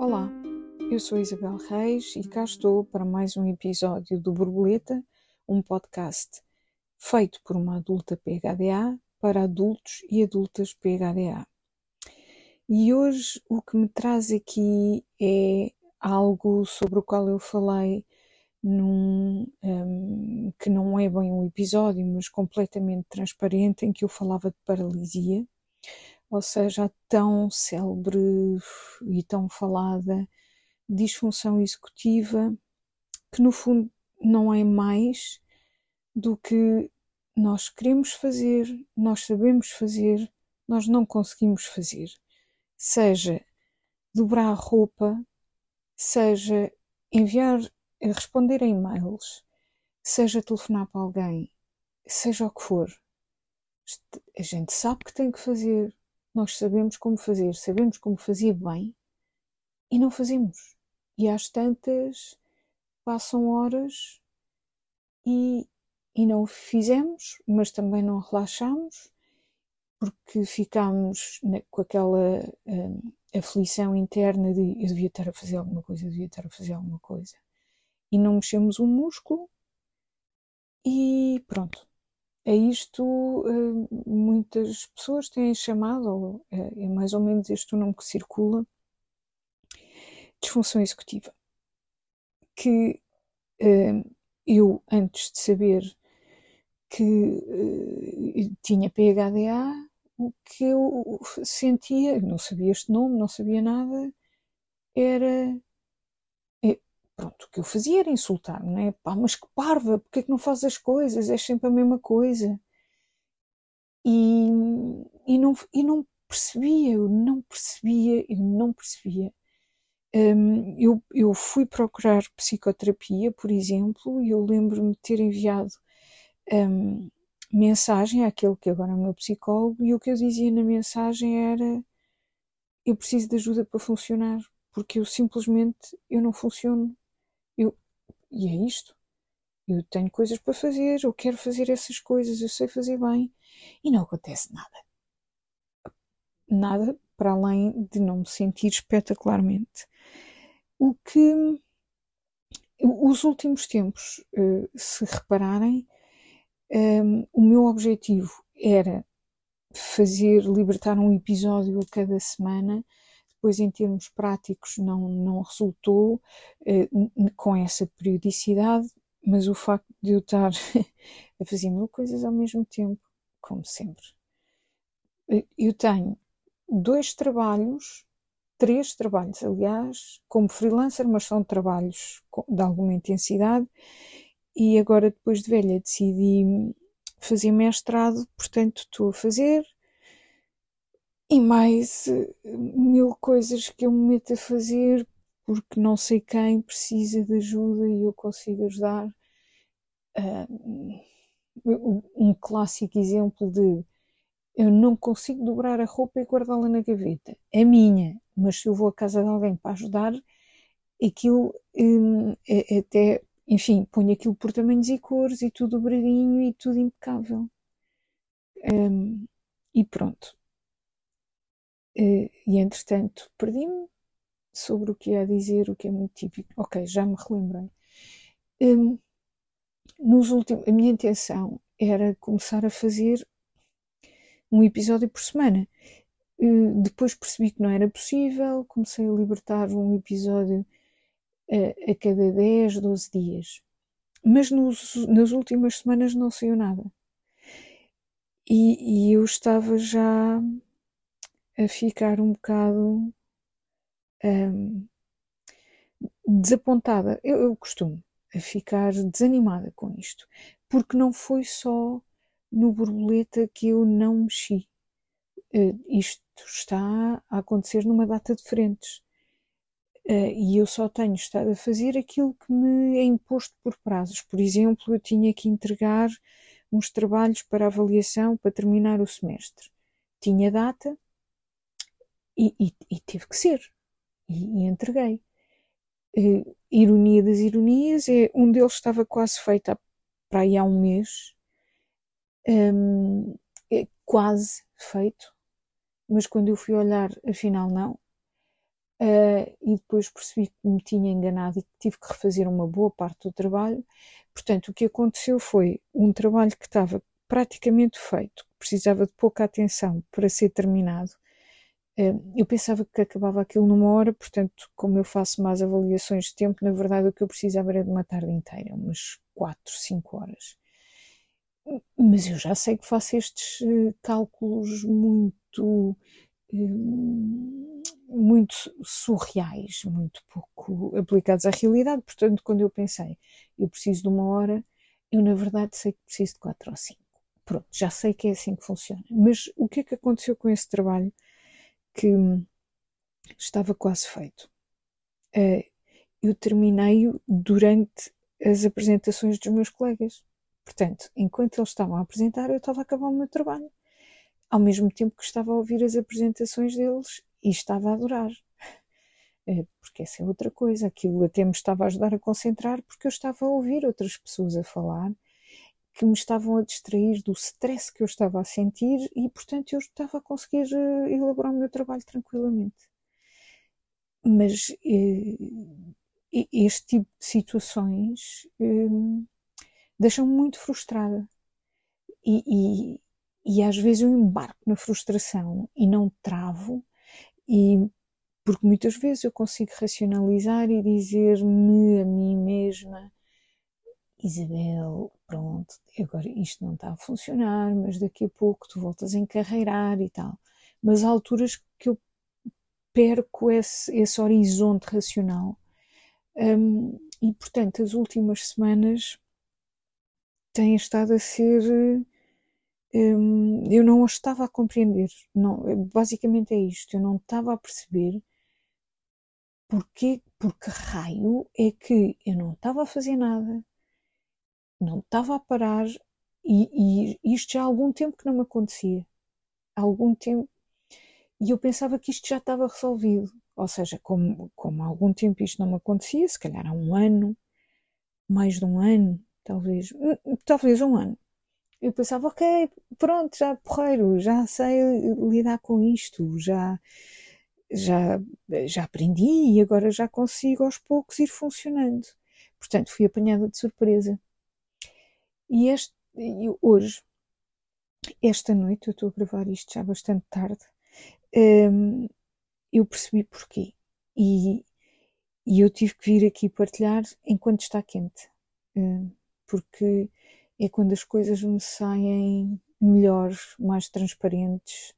Olá, eu sou Isabel Reis e cá estou para mais um episódio do Borboleta, um podcast feito por uma adulta PHDA para adultos e adultas PHDA. E hoje o que me traz aqui é algo sobre o qual eu falei num um, que não é bem um episódio, mas completamente transparente, em que eu falava de paralisia ou seja, a tão célebre e tão falada disfunção executiva, que no fundo não é mais do que nós queremos fazer, nós sabemos fazer, nós não conseguimos fazer. Seja dobrar a roupa, seja enviar, responder a e-mails, seja telefonar para alguém, seja o que for. A gente sabe que tem que fazer, nós sabemos como fazer, sabemos como fazer bem e não fazemos. E às tantas passam horas e, e não fizemos, mas também não relaxamos porque ficamos com aquela hum, aflição interna de eu devia estar a fazer alguma coisa, eu devia estar a fazer alguma coisa. E não mexemos um músculo e pronto, a isto eh, muitas pessoas têm chamado, ou é, é mais ou menos este o nome que circula, disfunção executiva. Que eh, eu, antes de saber que tinha PHDA, o que eu sentia, não sabia este nome, não sabia nada, era pronto, o que eu fazia era insultar-me, não é? Pá, mas que parva, porque é que não fazes as coisas? É sempre a mesma coisa. E, e, não, e não percebia, eu não percebia, eu não percebia. Um, eu, eu fui procurar psicoterapia, por exemplo, e eu lembro-me de ter enviado um, mensagem àquele que agora é o meu psicólogo, e o que eu dizia na mensagem era eu preciso de ajuda para funcionar, porque eu simplesmente eu não funciono e é isto. Eu tenho coisas para fazer, eu quero fazer essas coisas, eu sei fazer bem e não acontece nada. Nada para além de não me sentir espetacularmente. O que os últimos tempos, eh, se repararem, um, o meu objetivo era fazer, libertar um episódio a cada semana depois em termos práticos não, não resultou eh, com essa periodicidade, mas o facto de eu estar a fazer mil coisas ao mesmo tempo, como sempre. Eh, eu tenho dois trabalhos, três trabalhos, aliás, como freelancer, mas são trabalhos de alguma intensidade, e agora, depois de velha, decidi fazer mestrado, portanto, estou a fazer e mais eh, mil coisas que eu me meto a fazer porque não sei quem precisa de ajuda e eu consigo ajudar. Uh, um clássico exemplo de eu não consigo dobrar a roupa e guardá-la na gaveta. É minha, mas se eu vou à casa de alguém para ajudar, aquilo é, até, enfim, ponho aquilo por tamanhos e cores e tudo dobradinho e tudo impecável. Um, e pronto. Eh, e entretanto perdi-me sobre o que ia dizer, o que é muito típico. Ok, já me relembrei. Um, nos últimos, a minha intenção era começar a fazer um episódio por semana. Uh, depois percebi que não era possível, comecei a libertar um episódio uh, a cada 10, 12 dias. Mas nos, nas últimas semanas não saiu nada. E, e eu estava já a ficar um bocado um, desapontada. Eu, eu costumo a ficar desanimada com isto, porque não foi só no borboleta que eu não mexi. Uh, isto está a acontecer numa data de frentes. Uh, e eu só tenho estado a fazer aquilo que me é imposto por prazos. Por exemplo, eu tinha que entregar uns trabalhos para avaliação para terminar o semestre. Tinha data, e, e, e teve que ser. E, e entreguei. Uh, ironia das ironias é um deles estava quase feito para aí há um mês, um, é quase feito, mas quando eu fui olhar, afinal não. uh, e depois percebi que me tinha enganado e que tive que refazer uma boa parte do trabalho. Portanto, o que aconteceu foi um trabalho que estava praticamente feito, precisava de pouca atenção para ser terminado. Eu pensava que acabava aquilo numa hora, portanto, como eu faço mais avaliações de tempo, na verdade o que eu precisava era de uma tarde inteira, umas 4, 5 horas. Mas eu já sei que faço estes uh, cálculos muito muito surreais, muito pouco aplicados à realidade. Portanto, quando eu pensei, eu preciso de uma hora, eu na verdade sei que preciso de quatro ou cinco. Pronto, já sei que é assim que funciona. Mas o que é que aconteceu com esse trabalho que estava quase feito? Uh, eu terminei-o durante as apresentações dos meus colegas. Portanto, enquanto eles estavam a apresentar, eu estava a acabar o meu trabalho ao mesmo tempo que estava a ouvir as apresentações deles e estava a adorar. É, porque essa é outra coisa, aquilo até me estava a ajudar a concentrar porque eu estava a ouvir outras pessoas a falar que me estavam a distrair do stress que eu estava a sentir e, portanto, eu estava a conseguir eh, elaborar o meu trabalho tranquilamente. Mas eh, este tipo de situações eh, deixam-me muito frustrada. E, e, e às vezes eu embarco na frustração e não travo, e porque muitas vezes eu consigo racionalizar e dizer-me a mim mesma: Isabel, pronto, agora isto não está a funcionar, mas daqui a pouco tu voltas a encarreirar e tal. Mas há alturas que eu perco esse, esse horizonte racional. Um, e portanto, as últimas semanas têm estado a ser Hum, eu não os estava a compreender. Não, basicamente é isto. Eu não estava a perceber porque, porque raio é que eu não estava a fazer nada, não estava a parar e, e isto já há algum tempo que não me acontecia. Há algum tempo. E eu pensava que isto já estava resolvido. Ou seja, como, como há algum tempo isto não me acontecia, se calhar há um ano, mais de um ano, talvez, hum, talvez um ano eu pensava, ok, pronto, já porreiro, já sei lidar com isto, já, já, já aprendi e agora já consigo aos poucos ir funcionando. Portanto, fui apanhada de surpresa. E este, hoje, esta noite, eu estou a gravar isto já bastante tarde, um, eu percebi porquê. E, e eu tive que vir aqui partilhar enquanto está quente. Um, porque é quando as coisas me saem melhores, mais transparentes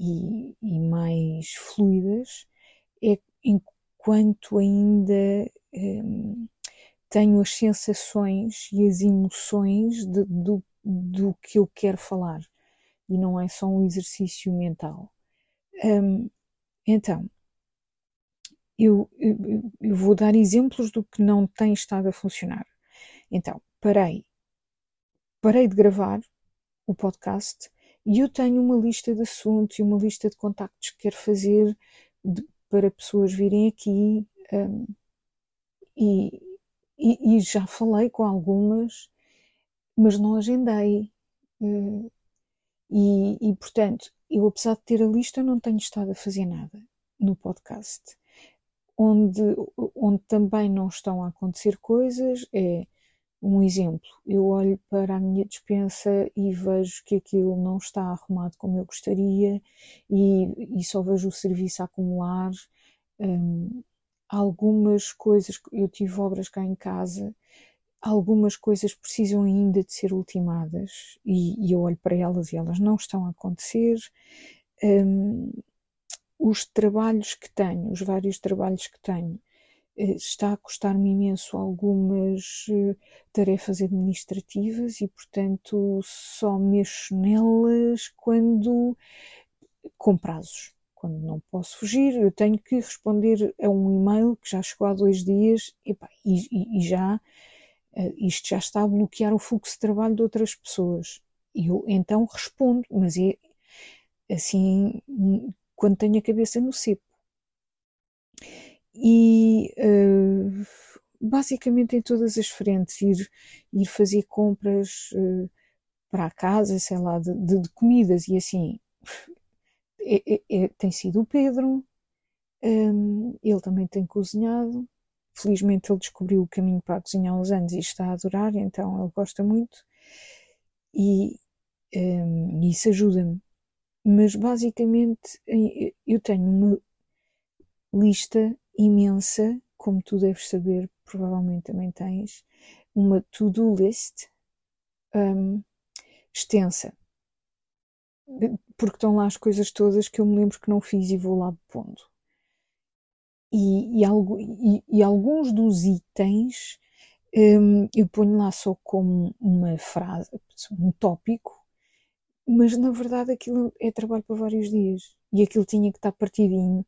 e, e mais fluidas, é enquanto ainda hum, tenho as sensações e as emoções de, do, do que eu quero falar e não é só um exercício mental. Hum, então, eu, eu, eu, vou dar exemplos do que não tem estado a funcionar. Então, parei parei de gravar o podcast e eu tenho uma lista de assuntos e uma lista de contactos que quero fazer de, para pessoas virem aqui um, e, e, e, já falei com algumas, mas não agendei. Uh, e, e, portanto, eu apesar de ter a lista, não tenho estado a fazer nada no podcast. Onde, onde também não estão a acontecer coisas é um exemplo, eu olho para a minha dispensa e vejo que aquilo não está arrumado como eu gostaria e, e só vejo o serviço a acumular. Um, algumas coisas, eu tive obras cá em casa, algumas coisas precisam ainda de ser ultimadas e, e eu olho para elas e elas não estão a acontecer. Um, os trabalhos que tenho, os vários trabalhos que tenho, eh, está a custar-me imenso algumas eh, tarefas administrativas e, portanto, só mexo nelas quando com prazos. Quando não posso fugir, eu tenho que responder a um e-mail que já chegou há dois dias e, e, e já eh, isto já está a bloquear o fluxo de trabalho de outras pessoas. E eu então respondo, mas é assim quando tenho a cabeça no cepo e uh, basicamente em todas as frentes, ir, ir fazer compras uh, para a casa, sei lá, de, de comidas e assim. É, é, é, tem sido o Pedro, Um, ele também tem cozinhado. Felizmente ele descobriu o caminho para cozinhar há uns anos e está a adorar, então ele gosta muito. E um, isso ajuda-me. Mas basicamente eu tenho uma lista imensa, como tu deves saber, provavelmente também tens, uma to-do list um, extensa. Porque estão lá as coisas todas que eu me lembro que não fiz e vou lá pondo. E, e, e, e alguns dos itens um, eu ponho lá só como uma frase, um tópico, mas na verdade aquilo é trabalho para vários dias. E aquilo tinha que estar partidinho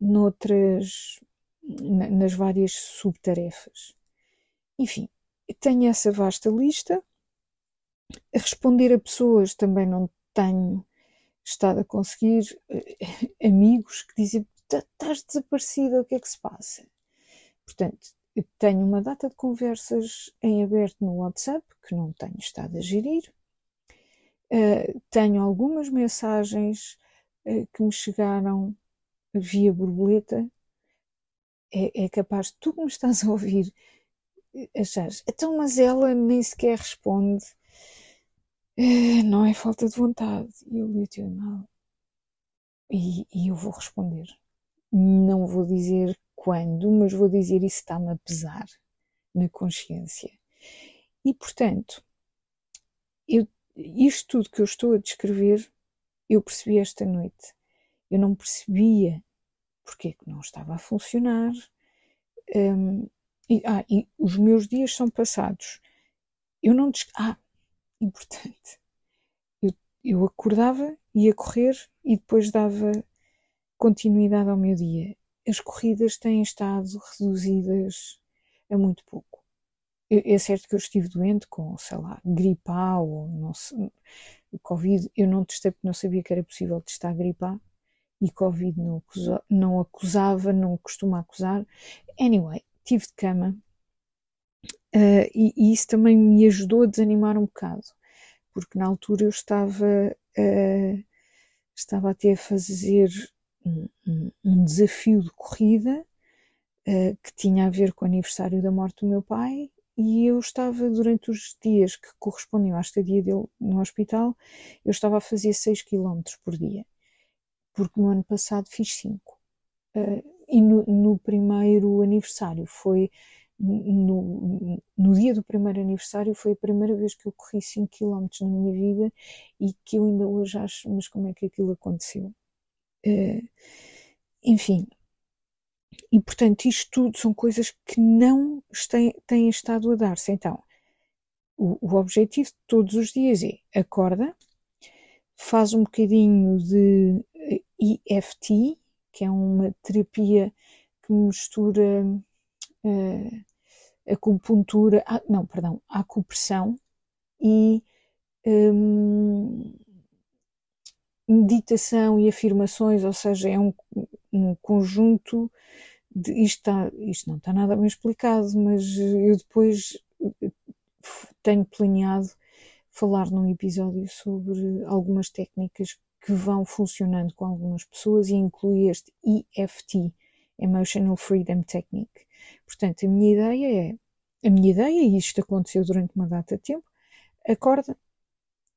noutras, nas várias subtarefas. Enfim, tenho essa vasta lista. Responder a pessoas também não tenho estado a conseguir. Eh, amigos que dizem: estás desaparecida, o que é que se passa? Portanto, tenho uma data de conversas em aberto no WhatsApp que não tenho estado a gerir. Uh, tenho algumas mensagens uh, que me chegaram via borboleta, é, é capaz de tu que me estás a ouvir achares, então, mas ela nem sequer responde, é, não é falta de vontade. Eu li o teu e-mail e, e eu vou responder. Não vou dizer quando, mas vou dizer isso está-me a pesar na consciência. E portanto, eu, isto tudo que eu estou a descrever, eu percebi esta noite eu não percebia porque é que não estava a funcionar. Um, e, ah, e os meus dias são passados. Eu não. Ah, importante. Eu, eu acordava, ia correr e depois dava continuidade ao meu dia. As corridas têm estado reduzidas a muito pouco. É certo que eu estive doente com, sei lá, gripe A ou não sei, Covid. Eu não testei porque não sabia que era possível testar gripe A e Covid não, acusa, não acusava, não costuma acusar. Anyway, tive de cama uh, e, e, isso também me ajudou a desanimar um bocado, porque na altura eu estava, uh, estava até a fazer um, um, desafio de corrida uh, que tinha a ver com o aniversário da morte do meu pai e eu estava durante os dias que correspondiam à estadia dele no hospital, eu estava a fazer 6 km por dia porque no ano passado fiz 5. Uh, eh, e no, no, primeiro aniversário foi no, no, dia do primeiro aniversário foi a primeira vez que eu corri 5 km na minha vida e que eu ainda hoje acho, mas como é que aquilo aconteceu? Uh, enfim, e portanto isto tudo são coisas que não têm, têm estado a dar-se. Então, o, o objetivo de todos os dias é acorda, faz um bocadinho de EFT, que é uma terapia que mistura uh, acupuntura, não, perdão, acupressão e um, meditação e afirmações, ou seja, é um, um conjunto de, isto, está, isto não está nada bem explicado, mas eu depois tenho planeado falar num episódio sobre algumas técnicas que vão funcionando com algumas pessoas e inclui este EFT, Emotional Freedom Technique. Portanto, a minha ideia é, a minha ideia, e isto aconteceu durante uma data de tempo, acorda,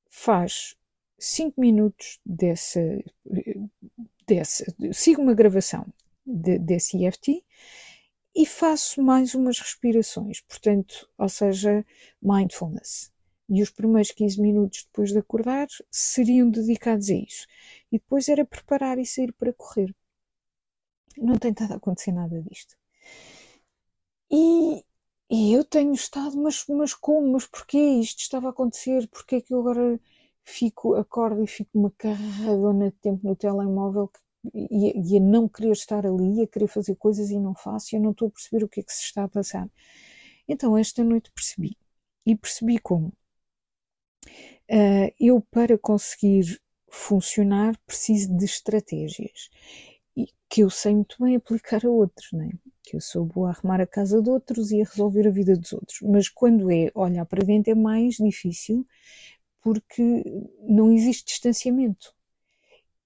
faz 5 minutos dessa, dessa, sigo uma gravação de, desse EFT e faço mais umas respirações, portanto, ou seja, mindfulness e os primeiros 15 minutos depois de acordar seriam dedicados a isso. E depois era preparar e sair para correr. Não tem estado a acontecer nada disto. E, e eu tenho estado, mas, mas como? Mas porquê isto estava a acontecer? Porquê que eu agora fico, acordo e fico uma carradona de tempo no telemóvel e, e a não querer estar ali, a querer fazer coisas e não faço, e eu não estou a perceber o que é que se está a passar. Então, esta noite percebi. E percebi como Uh, eu, para conseguir funcionar, preciso de estratégias que eu sei muito bem aplicar a outros, né? que eu sou boa a arrumar a casa de outros e a resolver a vida dos outros. Mas quando é olhar para dentro é mais difícil porque não existe distanciamento.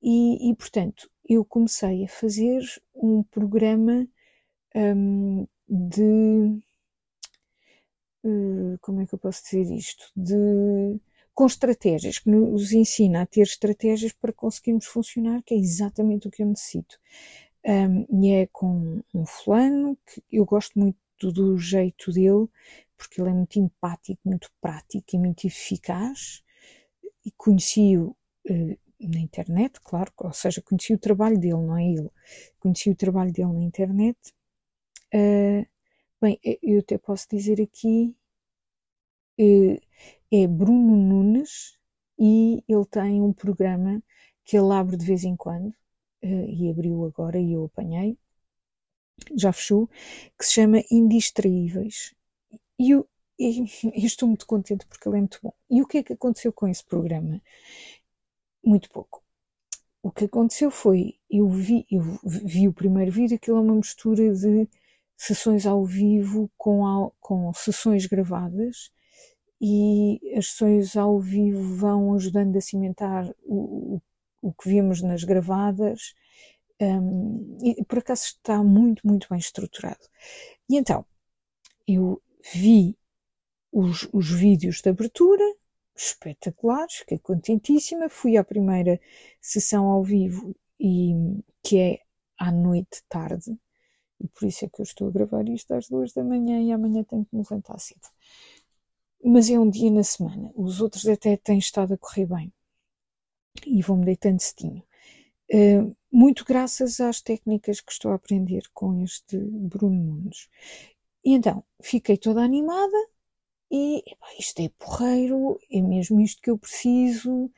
E, e portanto, eu comecei a fazer um programa um, de. Uh, como é que eu posso dizer isto? De, com estratégias, que nos ensina a ter estratégias para conseguirmos funcionar, que é exatamente o que eu necessito. Um, e é com um fulano que eu gosto muito do jeito dele, porque ele é muito empático, muito prático e muito eficaz. E conheci-o uh, na internet, claro, ou seja, conheci o trabalho dele, não é ele. Conheci o trabalho dele na internet. Uh, bem, eu até posso dizer aqui, uh, é Bruno Nunes e ele tem um programa que ele abre de vez em quando, uh, e abriu agora e eu apanhei, já fechou, que se chama Indistraíveis. E eu, eu, eu estou muito contente porque ele é muito bom. E o que é que aconteceu com esse programa? muito pouco. O que aconteceu foi, eu vi, eu vi o primeiro vídeo, aquilo é uma mistura de sessões ao vivo com, com sessões gravadas e as sessões ao vivo vão ajudando a cimentar o, o, o que vimos nas gravadas um, e por acaso está muito, muito bem estruturado. E então, eu vi os, os vídeos de abertura, espetaculares, fiquei contentíssima. Fui à primeira sessão ao vivo e que é à noite tarde, e por isso é que eu estou a gravar isto às duas da manhã e amanhã tenho que me levantar cedo. Mas é um dia na semana, os outros até têm estado a correr bem e vou-me deitando cedinho. Uh, muito graças às técnicas que estou a aprender com este Bruno Nunes. E então, fiquei toda animada, e isto é porreiro, é mesmo isto que eu preciso,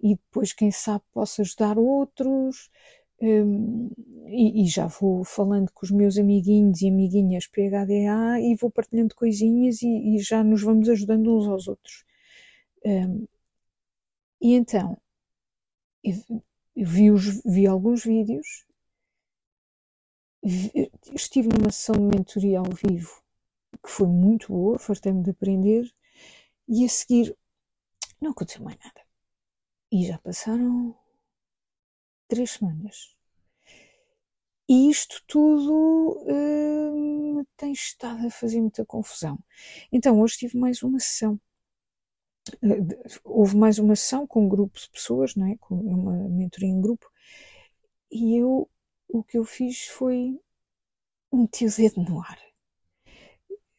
e depois, quem sabe, posso ajudar outros. Um, e, e, já vou falando com os meus amiguinhos e amiguinhas PHDA e vou partilhando coisinhas e, e já nos vamos ajudando uns aos outros. Um, e então, eu, eu vi, os, vi alguns vídeos, vi, estive numa sessão de mentoria ao vivo que foi muito boa, fartei-me de aprender, e a seguir não aconteceu mais nada. E já passaram três semanas. E isto tudo hum, tem estado a fazer muita confusão. Então, hoje tive mais uma sessão. Houve mais uma sessão com um grupo de pessoas, não é? com uma mentoria em grupo, e eu o que eu fiz foi meter o dedo no ar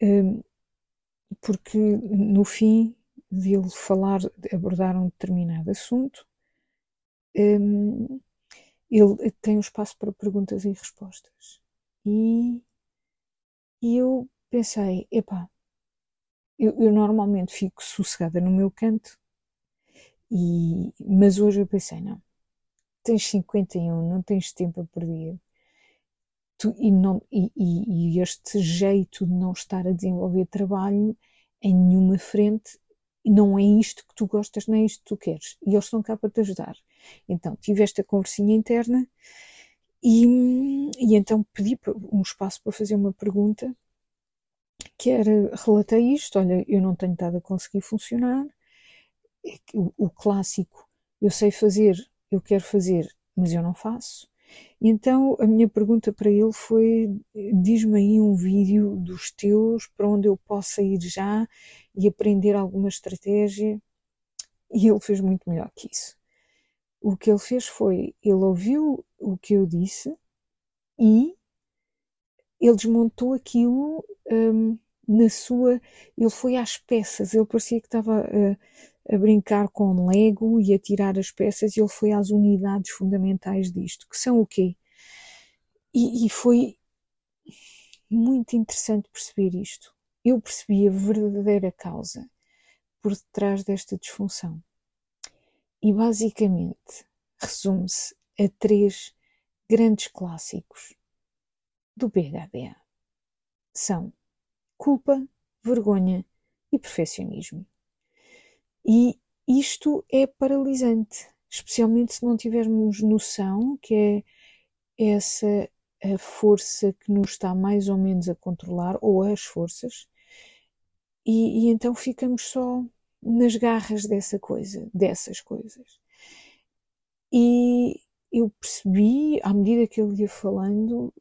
Hum, porque no fim de ele falar, abordar um determinado assunto, hum, ele tem um espaço para perguntas e respostas. E, e eu pensei, epá, eu, eu normalmente fico sossegada no meu canto, e, mas hoje eu pensei, não, tens 51, não tens tempo a perder tu, e, não, e, e, este jeito de não estar a desenvolver trabalho em nenhuma frente não é isto que tu gostas, nem é isto que tu queres. E eles estão cá para te ajudar. Então, tive esta conversinha interna e, e então pedi um espaço para fazer uma pergunta que era, relatei isto, olha, eu não tenho estado a conseguir funcionar, o, o clássico, eu sei fazer, eu quero fazer, mas eu não faço. Então a minha pergunta para ele foi: diz-me aí um vídeo dos teus para onde eu possa ir já e aprender alguma estratégia. E ele fez muito melhor que isso. O que ele fez foi: ele ouviu o que eu disse e ele desmontou aquilo um, na sua. Ele foi às peças, ele parecia que estava a, a, brincar com Lego e a tirar as peças, e ele foi às unidades fundamentais disto, que são o quê? E, e foi muito interessante perceber isto. Eu percebi a verdadeira causa por detrás desta disfunção. E basicamente resume-se a três grandes clássicos do PHDA. São culpa, vergonha e perfeccionismo. E isto é paralisante, especialmente se não tivermos noção que é essa a força que nos está mais ou menos a controlar, ou as forças, e, e então ficamos só nas garras dessa coisa, dessas coisas. E eu percebi, à medida que ele ia falando,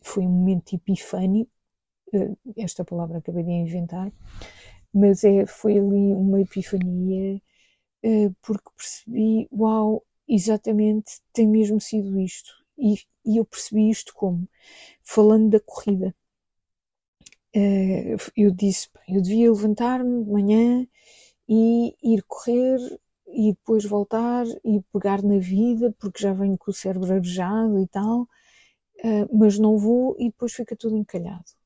foi um momento epifânico, eh, esta palavra acabei de inventar, mas é, foi ali uma epifania, eh, porque percebi, uau, exatamente, tem mesmo sido isto. E, e eu percebi isto como? Falando da corrida. Eh, eu disse, eu devia levantar-me de manhã e ir correr e depois voltar e pegar na vida, porque já venho com o cérebro arejado e tal, mas não vou e depois fica tudo encalhado.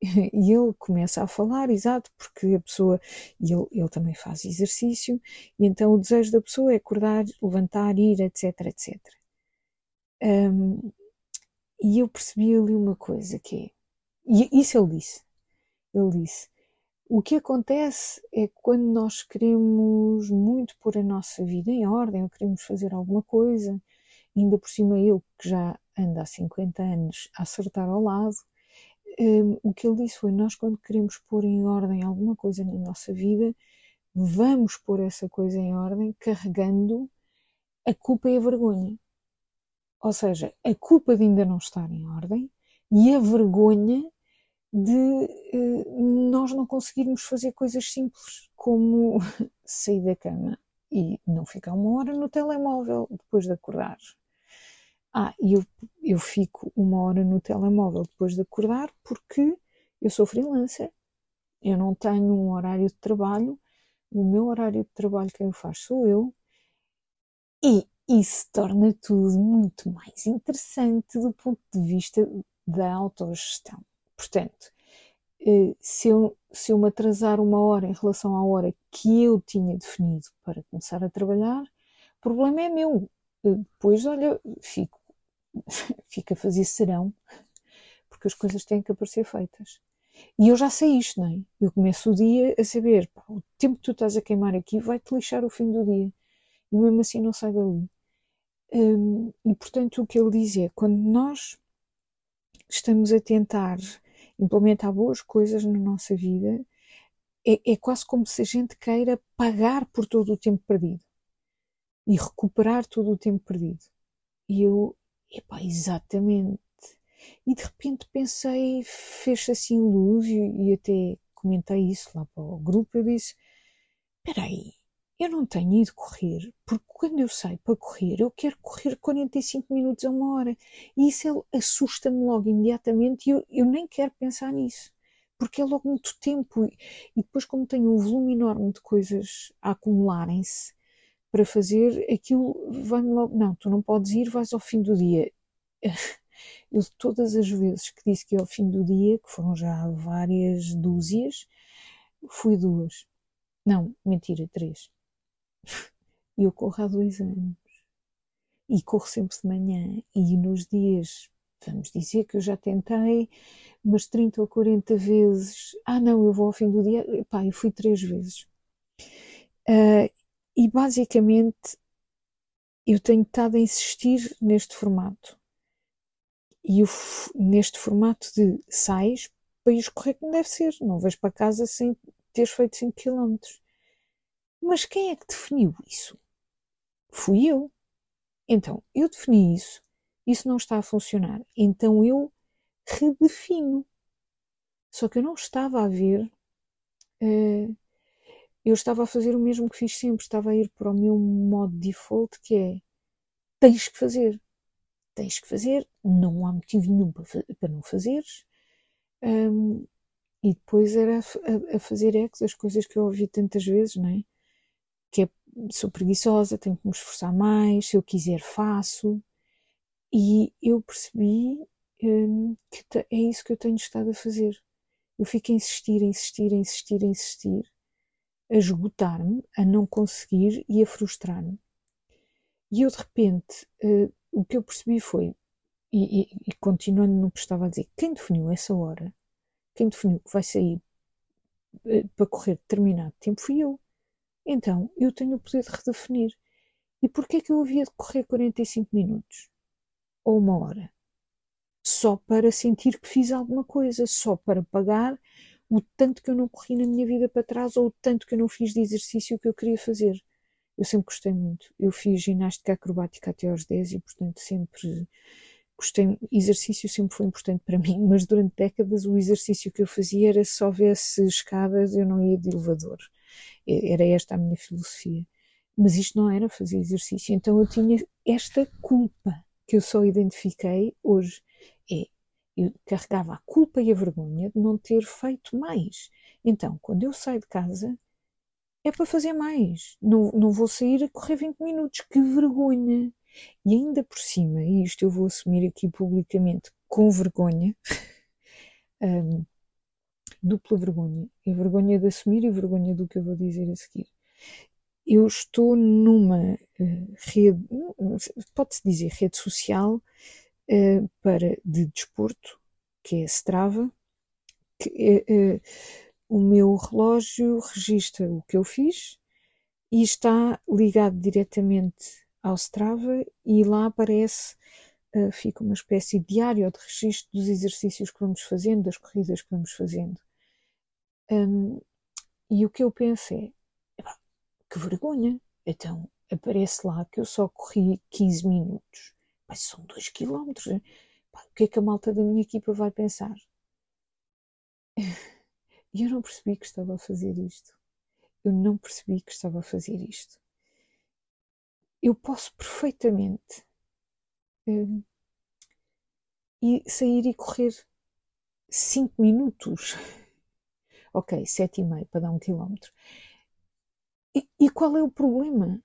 E ele começa a falar, exato, porque a pessoa, e ele, ele também faz exercício, e então o desejo da pessoa é acordar, levantar, ir, etc, etc. Um, e eu percebi ali uma coisa que é, e isso ele disse, ele disse, o que acontece é que quando nós queremos muito pôr a nossa vida em ordem, ou queremos fazer alguma coisa, ainda por cima eu que já ando há 50 anos a acertar ao lado, um, o que ele disse foi: nós, quando queremos pôr em ordem alguma coisa na nossa vida, vamos pôr essa coisa em ordem carregando a culpa e a vergonha. Ou seja, a culpa de ainda não estar em ordem e a vergonha de uh, nós não conseguirmos fazer coisas simples como sair da cama e não ficar uma hora no telemóvel depois de acordar. Ah, eu, eu fico uma hora no telemóvel depois de acordar porque eu sou freelancer, eu não tenho um horário de trabalho, o meu horário de trabalho quem o faz sou eu, e isso torna tudo muito mais interessante do ponto de vista da autogestão. Portanto, eh, se eu, se eu me atrasar uma hora em relação à hora que eu tinha definido para começar a trabalhar, o problema é meu. Depois, olha, fico fica a fazer serão, porque as coisas têm que aparecer feitas. E eu já sei isto, não é? Eu começo o dia a saber, o tempo que tu estás a queimar aqui vai-te lixar o fim do dia. E mesmo assim não sai dali. Hum, e portanto o que ele diz é, quando nós estamos a tentar implementar boas coisas na nossa vida, é, é quase como se a gente queira pagar por todo o tempo perdido e recuperar todo o tempo perdido. E eu Epá, exatamente. E de repente pensei, fez assim luz e, e até comentei isso lá para o grupo. Eu disse: Espera aí, eu não tenho ido correr, porque quando eu saio para correr, eu quero correr 45 minutos a uma hora. E isso é, assusta-me logo imediatamente e eu, eu nem quero pensar nisso, porque é logo muito tempo. E depois, como tenho um volume enorme de coisas a acumularem-se, para fazer, aquilo vai-me logo, não, tu não podes ir, vais ao fim do dia. Eu, todas as vezes que disse que ia ao fim do dia, que foram já várias dúzias, fui duas. Não, mentira, três. E eu corro há dois anos. E corro sempre de manhã. E nos dias, vamos dizer que eu já tentei umas 30 ou 40 vezes. Ah, não, eu vou ao fim do dia. Pá, eu fui três vezes. Uh, e basicamente eu tenho estado a insistir neste formato. E o, neste formato de sais para ir correr como deve ser. Não vais para casa sem teres feito 5 km. Mas quem é que definiu isso? Fui eu. Então, eu defini isso, isso não está a funcionar. Então eu redefino. Só que eu não estava a ver uh, eu estava a fazer o mesmo que fiz sempre, estava a ir para o meu modo default, que é tens que fazer. Tens que fazer, não há motivo nenhum para, não fazeres. Um, e depois era a, a, fazer ex as coisas que eu ouvi tantas vezes, não é? Que é, sou preguiçosa, tenho que me esforçar mais, se eu quiser faço. E eu percebi um, que é isso que eu tenho estado a fazer. Eu fico a insistir, a insistir, a insistir, a insistir a esgotar-me, a não conseguir e a frustrar-me. E eu de repente, uh, o que eu percebi foi, e, e, e, continuando no que estava a dizer, quem definiu essa hora, quem definiu que vai sair uh, para correr determinado tempo fui eu. Então, eu tenho o poder de redefinir. E porquê é que eu havia de correr 45 minutos? Ou uma hora? Só para sentir que fiz alguma coisa, só para pagar o tanto que eu não corri na minha vida para trás ou o tanto que eu não fiz de exercício que eu queria fazer. Eu sempre gostei muito. Eu fiz ginástica acrobática até aos 10 e, portanto, sempre gostei. Exercício sempre foi importante para mim, mas durante décadas o exercício que eu fazia era se houvesse escadas, eu não ia de elevador. Era esta a minha filosofia. Mas isto não era fazer exercício. Então eu tinha esta culpa que eu só identifiquei hoje. É, eu carregava a culpa e a vergonha de não ter feito mais. Então, quando eu saio de casa, é para fazer mais. Não, não vou sair a correr 20 minutos. Que vergonha! E ainda por cima, e isto eu vou assumir aqui publicamente com vergonha, um, dupla vergonha. É vergonha de assumir e vergonha do que eu vou dizer a seguir. Eu estou numa uh, rede, pode-se dizer rede social, uh, para, de desporto, que é Strava, que uh, o meu relógio registra o que eu fiz e está ligado diretamente ao Strava e lá aparece, uh, fica uma espécie de diário de registro dos exercícios que vamos fazendo, das corridas que vamos fazendo. Um, e o que eu penso é, que vergonha, então aparece lá que eu só corri 15 minutos, mas são 2 km. o que é que a malta da minha equipa vai pensar? E eu não percebi que estava a fazer isto. Eu não percebi que estava a fazer isto eu posso perfeitamente uh, e sair e correr 5 minutos. ok, 7 e meio para dar um quilómetro. E, e qual é o problema?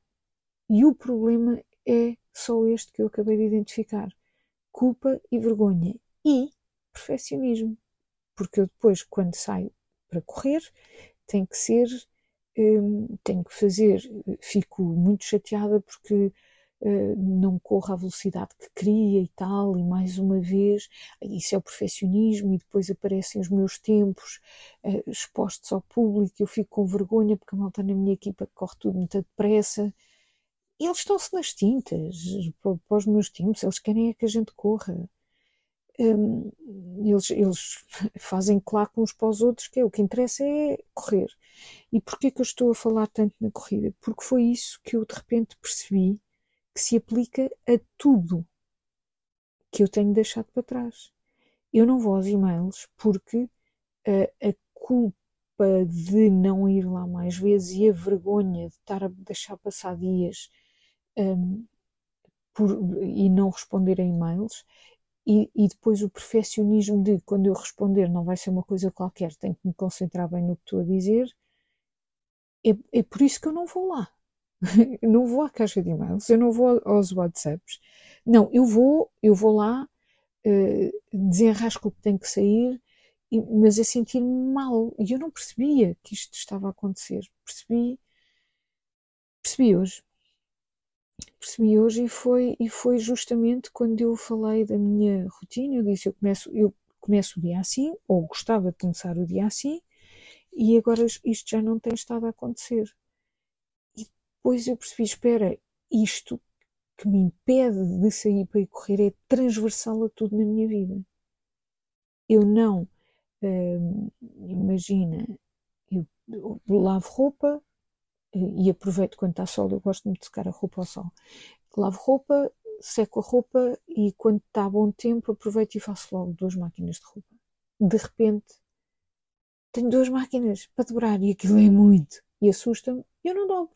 E o problema é só este que eu acabei de identificar: culpa e vergonha e perfeccionismo. Porque eu depois, quando saio para correr, tem que ser Hum, tenho que fazer, fico muito chateada porque uh, não corro à velocidade que queria e tal, e mais uma vez, isso é o perfeccionismo, e depois aparecem os meus tempos uh, expostos ao público, eu fico com vergonha porque a malta na minha equipa corre tudo muito depressa. Eles estão-se nas tintas para, os meus tempos, eles querem é que a gente corra. Um, eles, eles fazem claque uns para os outros, que é o que interessa é correr. E porquê que eu estou a falar tanto na corrida? Porque foi isso que eu de repente percebi que se aplica a tudo que eu tenho deixado para trás. Eu não vou aos e-mails porque a, a culpa de não ir lá mais vezes e a vergonha de estar a deixar passar dias um, por, e não responder a e-mails e, e, depois o perfeccionismo de quando eu responder não vai ser uma coisa qualquer, tenho que me concentrar bem no que estou a dizer, é, é por isso que eu não vou lá. não vou à caixa de e-mails, eu não vou aos WhatsApps. Não, eu vou, eu vou lá, uh, desenrasco o que tem que sair, e, mas é sentir-me mal. E eu não percebia que isto estava a acontecer. Percebi, percebi hoje. Percebi hoje e foi, e foi justamente quando eu falei da minha rotina. Eu disse: eu começo, eu começo o dia assim, ou gostava de começar o dia assim, e agora isto já não tem estado a acontecer. E depois eu percebi, espera, isto que me impede de sair para ir correr é transversal a tudo na minha vida. Eu não, hum, imagina, eu, eu lavo roupa e aproveito quando está sol, eu gosto muito de secar a roupa ao sol. Lavo roupa, seco a roupa e quando está bom tempo aproveito e faço logo duas máquinas de roupa. De repente tenho duas máquinas para dobrar e aquilo é muito. E assusta-me e eu não dobro.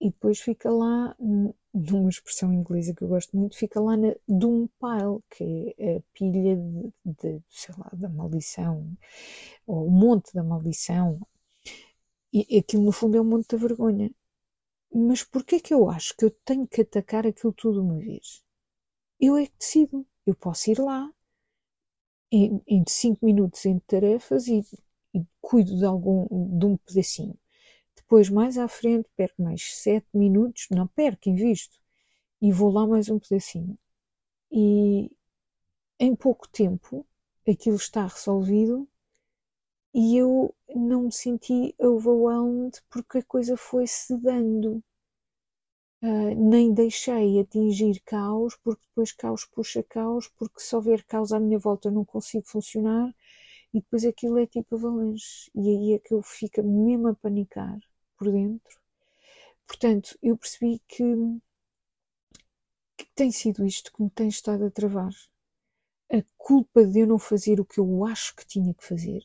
E depois fica lá, numa expressão inglesa que eu gosto muito, fica lá na doom pile, que é a pilha de, de sei lá, da maldição, ou o monte da maldição. E aquilo no fundo é um monte da vergonha. Mas porquê que eu acho que eu tenho que atacar aquilo tudo uma vez? Eu é que decido. Eu posso ir lá, em, em cinco minutos em tarefas e, e, cuido de algum de um pedacinho. Depois, mais à frente, perco mais sete minutos, não perco, invisto, e vou lá mais um pedacinho. E em pouco tempo aquilo está resolvido e eu não me senti overwhelmed porque a coisa foi se dando. Uh, nem deixei atingir caos, porque depois caos puxa caos, porque se houver caos à minha volta não consigo funcionar e depois aquilo é tipo avalanche. E aí é que eu fico mesmo a panicar por dentro. Portanto, eu percebi que, que tem sido isto que me tem estado a travar. A culpa de eu não fazer o que eu acho que tinha que fazer,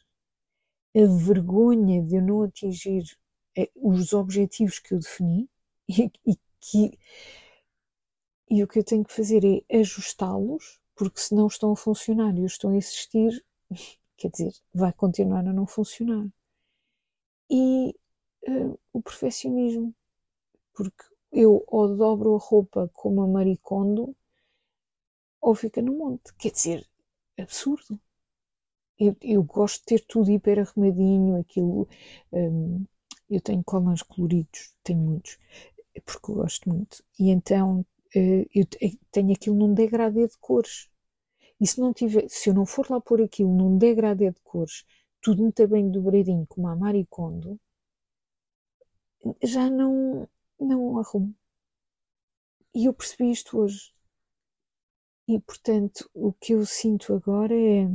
a vergonha de eu não atingir eh, os objetivos que eu defini e, e que e o que eu tenho que fazer é ajustá-los, porque se não estão a funcionar e eu estou a insistir, quer dizer, vai continuar a não funcionar. E uh, o perfeccionismo, porque eu ou dobro a roupa como a maricondo ou fica no monte. Quer dizer, absurdo. Eu, eu gosto de ter tudo hiper arrumadinho, aquilo. Um, eu tenho colãs coloridos, tenho muitos, porque eu gosto muito. E então uh, eu tenho aquilo num degradê de cores. E se não tiver, se eu não for lá pôr aquilo num degradê de cores, tudo muito bem dobradinho, como a Maricondo, já não, não arrumo. E eu percebi isto hoje. E portanto, o que eu sinto agora é.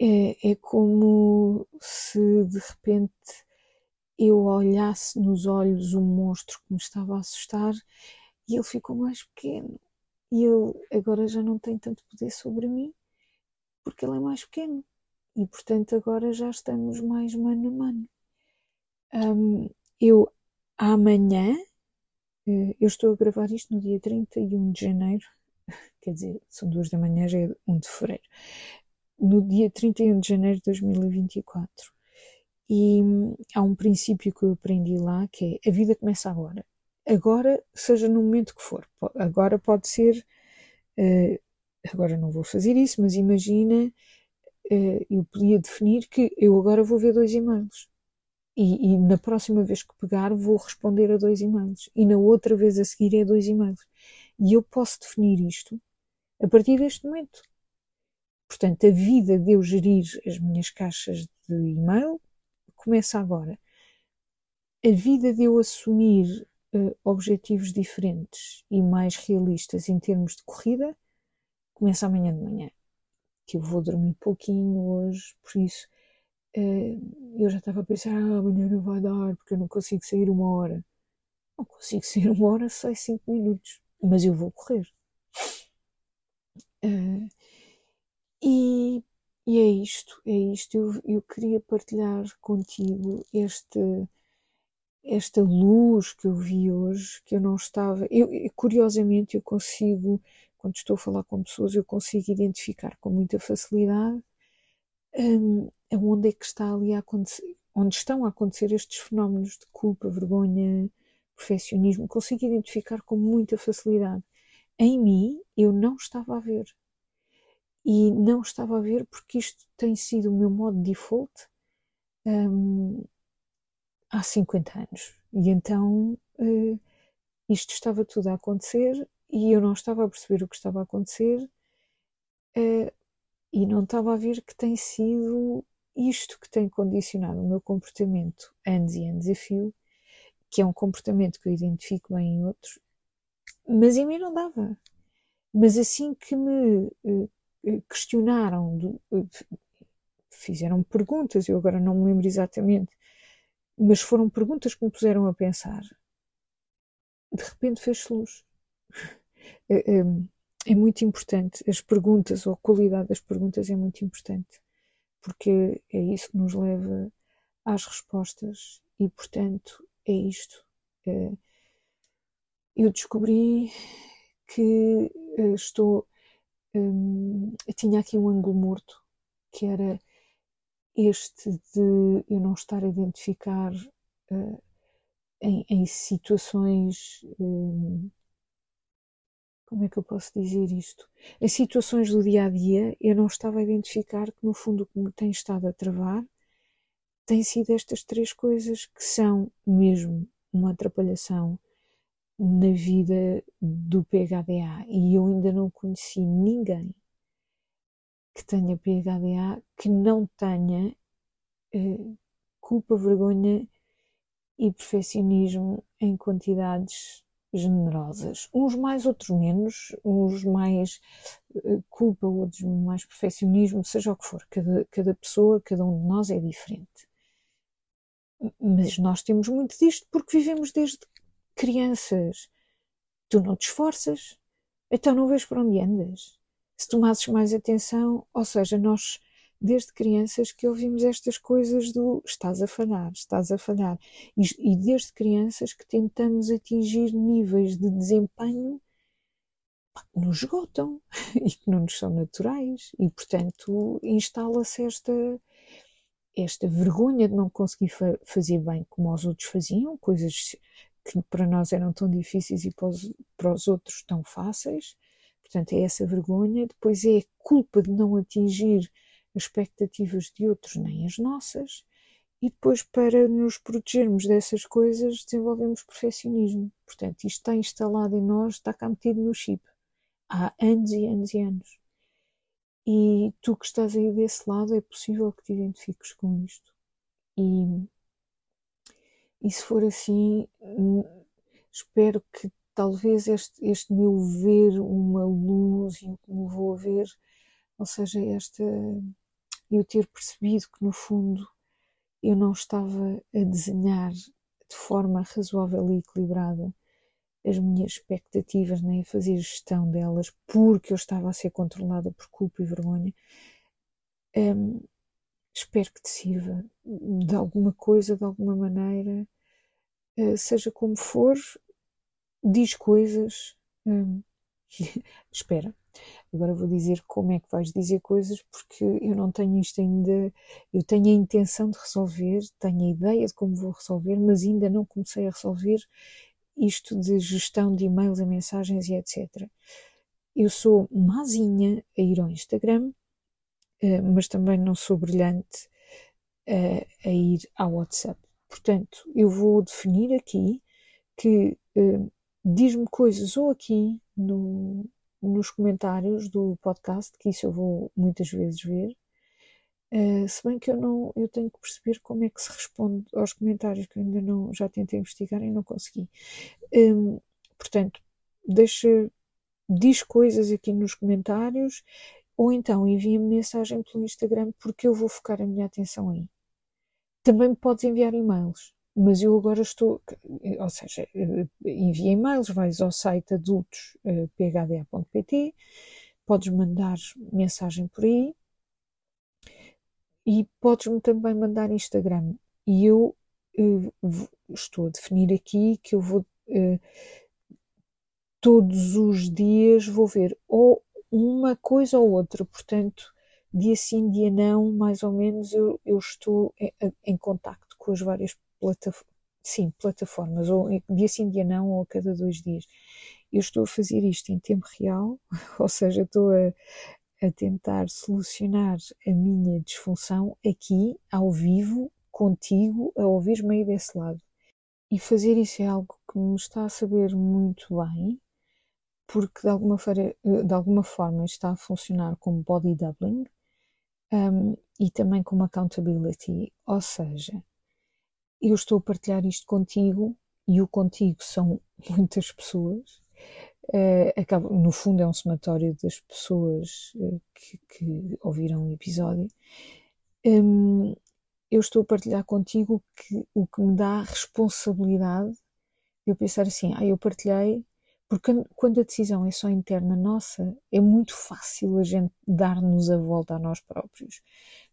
É, é como se de repente eu olhasse nos olhos um monstro que me estava a assustar e ele ficou mais pequeno. E ele agora já não tem tanto poder sobre mim porque ele é mais pequeno. E portanto agora já estamos mais mano a mano. Um, eu amanhã, eh, eu estou a gravar isto no dia 31 de janeiro, quer dizer, são duas da manhã, já é 1 de fevereiro. No dia 31 de janeiro de 2024. E há um princípio que eu aprendi lá que é a vida começa agora. Agora, seja no momento que for. Agora pode ser. Uh, agora não vou fazer isso, mas imagina, uh, eu podia definir que eu agora vou ver dois e-mails e, e, na próxima vez que pegar vou responder a dois e-mails e na outra vez a seguir é dois e-mails. E eu posso definir isto a partir deste momento. Portanto, a vida de eu gerir as minhas caixas de e-mail começa agora. A vida de eu assumir uh, objetivos diferentes e mais realistas em termos de corrida começa amanhã de manhã. Que eu vou dormir pouquinho hoje, por isso eh, eu já estava a pensar, ah, amanhã não vai dar, porque eu não consigo sair uma hora. Não consigo sair uma hora, sai cinco minutos, mas eu vou correr. Uh, e, e, é isto, é isto. Eu, eu queria partilhar contigo este, esta luz que eu vi hoje, que eu não estava. Eu, curiosamente, eu consigo, quando estou a falar com pessoas, eu consigo identificar com muita facilidade um, onde é que está ali a acontecer, onde estão a acontecer estes fenómenos de culpa, vergonha, perfeccionismo, consigo identificar com muita facilidade. Em mim, eu não estava a ver. E não estava a ver porque isto tem sido o meu modo de default um, há 50 anos. E então uh, isto estava tudo a acontecer e eu não estava a perceber o que estava a acontecer uh, e não estava a ver que tem sido isto que tem condicionado o meu comportamento anos e anos a fio, que é um comportamento que eu identifico bem em outros, mas em mim não dava. Mas assim que me uh, questionaram, do, uh, fizeram perguntas, eu agora não me lembro exatamente, mas foram perguntas que me puseram a pensar. De repente fez-se luz. é, é muito importante, as perguntas ou a qualidade das perguntas é muito importante porque é isso que nos leva às respostas e, portanto, é isto. É, eu descobri que eh, estou. Hum, tinha aqui um ângulo morto, que era este de eu não estar a identificar uh, em, em, situações um, como é que eu posso dizer isto? Em situações do dia a dia, eu não estava a identificar que, no fundo, o que me tem estado a travar tem sido estas três coisas que são mesmo uma atrapalhação na vida do PHDA. E eu ainda não conheci ninguém que tenha PHDA que não tenha eh, culpa, vergonha e perfeccionismo em quantidades generosas. Uns mais, outros menos, uns mais uh, culpa, outros mais perfeccionismo, seja o que for. Cada, cada pessoa, cada um de nós é diferente. mas nós temos muito disto porque vivemos desde crianças. Tu não te esforças, então não vês para onde andas. Se tomasses mais atenção, ou seja, nós desde crianças que ouvimos estas coisas do estás a falhar, estás a falhar. E, e desde crianças que tentamos atingir níveis de desempenho que nos esgotam e que não nos são naturais. E, portanto, instala-se esta, esta vergonha de não conseguir fa fazer bem como os outros faziam, coisas que para nós eram tão difíceis e para os, para os outros tão fáceis. Portanto, é essa vergonha. Depois é a culpa de não atingir as expectativas de outros nem as nossas. E depois, para nos protegermos dessas coisas, desenvolvemos perfeccionismo. Portanto, isto está instalado em nós, está cá metido no chip. Há anos e anos e anos. E tu que estás aí desse lado, é possível que te identifiques com isto. E, e se for assim, hum, espero que talvez este, este meu ver uma luz e o que me vou a ver, ou seja, esta eu ter percebido que no fundo eu não estava a desenhar de forma razoável e equilibrada as minhas expectativas, nem a fazer gestão delas, porque eu estava a ser controlada por culpa e vergonha. Um, espero que te sirva de alguma coisa, de alguma maneira, seja como for, diz coisas. Um, espera, agora vou dizer como é que vais dizer coisas, porque eu não tenho isto ainda. Eu tenho a intenção de resolver, tenho a ideia de como vou resolver, mas ainda não comecei a resolver isto de gestão de e-mails e mensagens e etc. Eu sou mazinha a ir ao Instagram, eh, mas também não sou brilhante eh, a ir ao WhatsApp. Portanto, eu vou definir aqui que eh, diz-me coisas ou aqui no, nos comentários do podcast, que isso eu vou muitas vezes ver, Uh, se bem que eu não, eu tenho que perceber como é que se responde aos comentários que eu ainda não, já tentei investigar e não consegui. Um, portanto, deixa, diz coisas aqui nos comentários ou então envia-me mensagem pelo Instagram porque eu vou focar a minha atenção aí. Também me podes enviar e-mails, mas eu agora estou, ou seja, eh, envia e-mails, vais ao site adultos.phda.pt, podes mandar mensagem por aí e podes-me também mandar Instagram. E eu uh, estou a definir aqui que eu vou uh, todos os dias vou ver ou uma coisa ou outra, portanto, dia sim, dia não, mais ou menos eu, eu estou em, em contacto com as várias plataformas, sim, plataformas, ou dia sim, dia não, ou a cada dois dias. Eu estou a fazer isto em tempo real, ou seja, estou a, a tentar solucionar a minha disfunção aqui, ao vivo, contigo, a ouvir-me aí desse lado. E fazer isso é algo que me está a saber muito bem, porque de alguma, de alguma forma está a funcionar como body doubling um, e também como accountability, ou seja, eu estou a partilhar isto contigo e o contigo são muitas pessoas Uh, acaba, no fundo é um somatório das pessoas uh, que, que, ouviram o episódio. Um, eu estou a partilhar contigo que, o que me dá responsabilidade de eu pensar assim, ah, eu partilhei, porque quando a decisão é só interna nossa, é muito fácil a gente dar-nos a volta a nós próprios.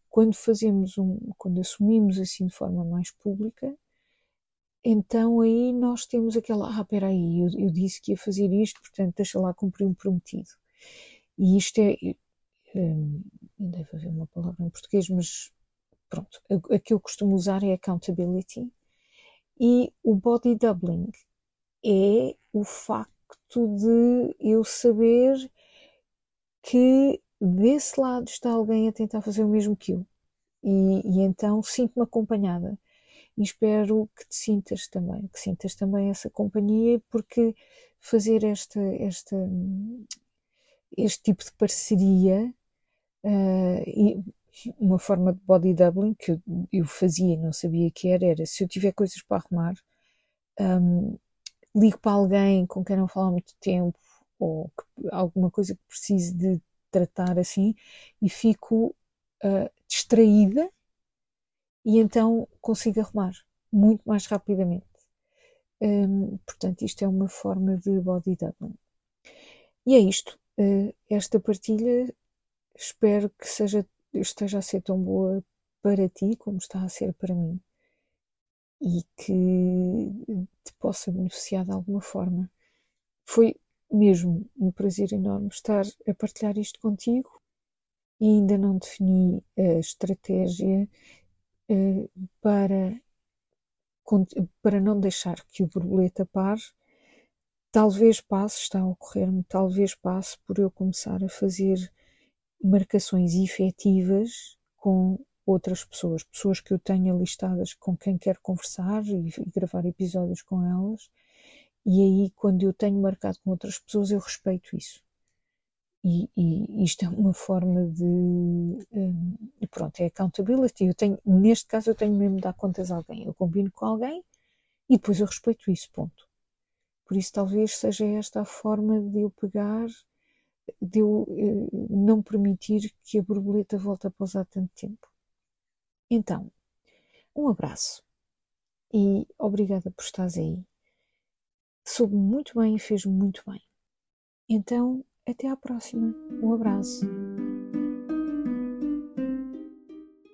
Quando fazemos um, quando assumimos assim de forma mais pública, então aí nós temos aquela, ah, espera aí, eu, eu, disse que ia fazer isto, portanto deixa lá cumprir um prometido. E isto é, um, deve haver uma palavra em português, mas pronto, a, a que eu costumo usar é accountability. E o body doubling é o facto de eu saber que desse lado está alguém a tentar fazer o mesmo que eu. E, e então sinto-me acompanhada e espero que te sintas também, que sintas também essa companhia, porque fazer esta, esta, este tipo de parceria uh, e uma forma de body doubling que eu, eu, fazia e não sabia que era, era se eu tiver coisas para arrumar, um, ligo para alguém com quem não falo há muito tempo ou que, alguma coisa que precise de tratar assim e fico uh, distraída e então consigo arrumar. muito mais rapidamente. Um, portanto, isto é uma forma de body doubling. E é isto. Uh, esta partilha espero que seja, esteja a ser tão boa para ti como está a ser para mim e que te possa beneficiar de alguma forma. Foi mesmo um prazer enorme estar a partilhar isto contigo e ainda não defini a estratégia uh, para, para não deixar que o borboleta pare. Talvez passe, está a ocorrer-me, talvez passe por eu começar a fazer marcações efetivas com outras pessoas, pessoas que eu tenha listadas com quem quero conversar e, e, gravar episódios com elas. E aí, quando eu tenho marcado com outras pessoas, eu respeito isso. E, e isto é uma forma de. Um, pronto, é accountability. Eu tenho, neste caso, eu tenho mesmo de dar contas a alguém. Eu combino com alguém e depois eu respeito isso, ponto. Por isso, talvez seja esta a forma de eu pegar de eu eh, não permitir que a borboleta volte a pousar tanto tempo. Então, um abraço e obrigada por estares aí. Soube muito bem e fez muito bem. Então, até à próxima. Um abraço.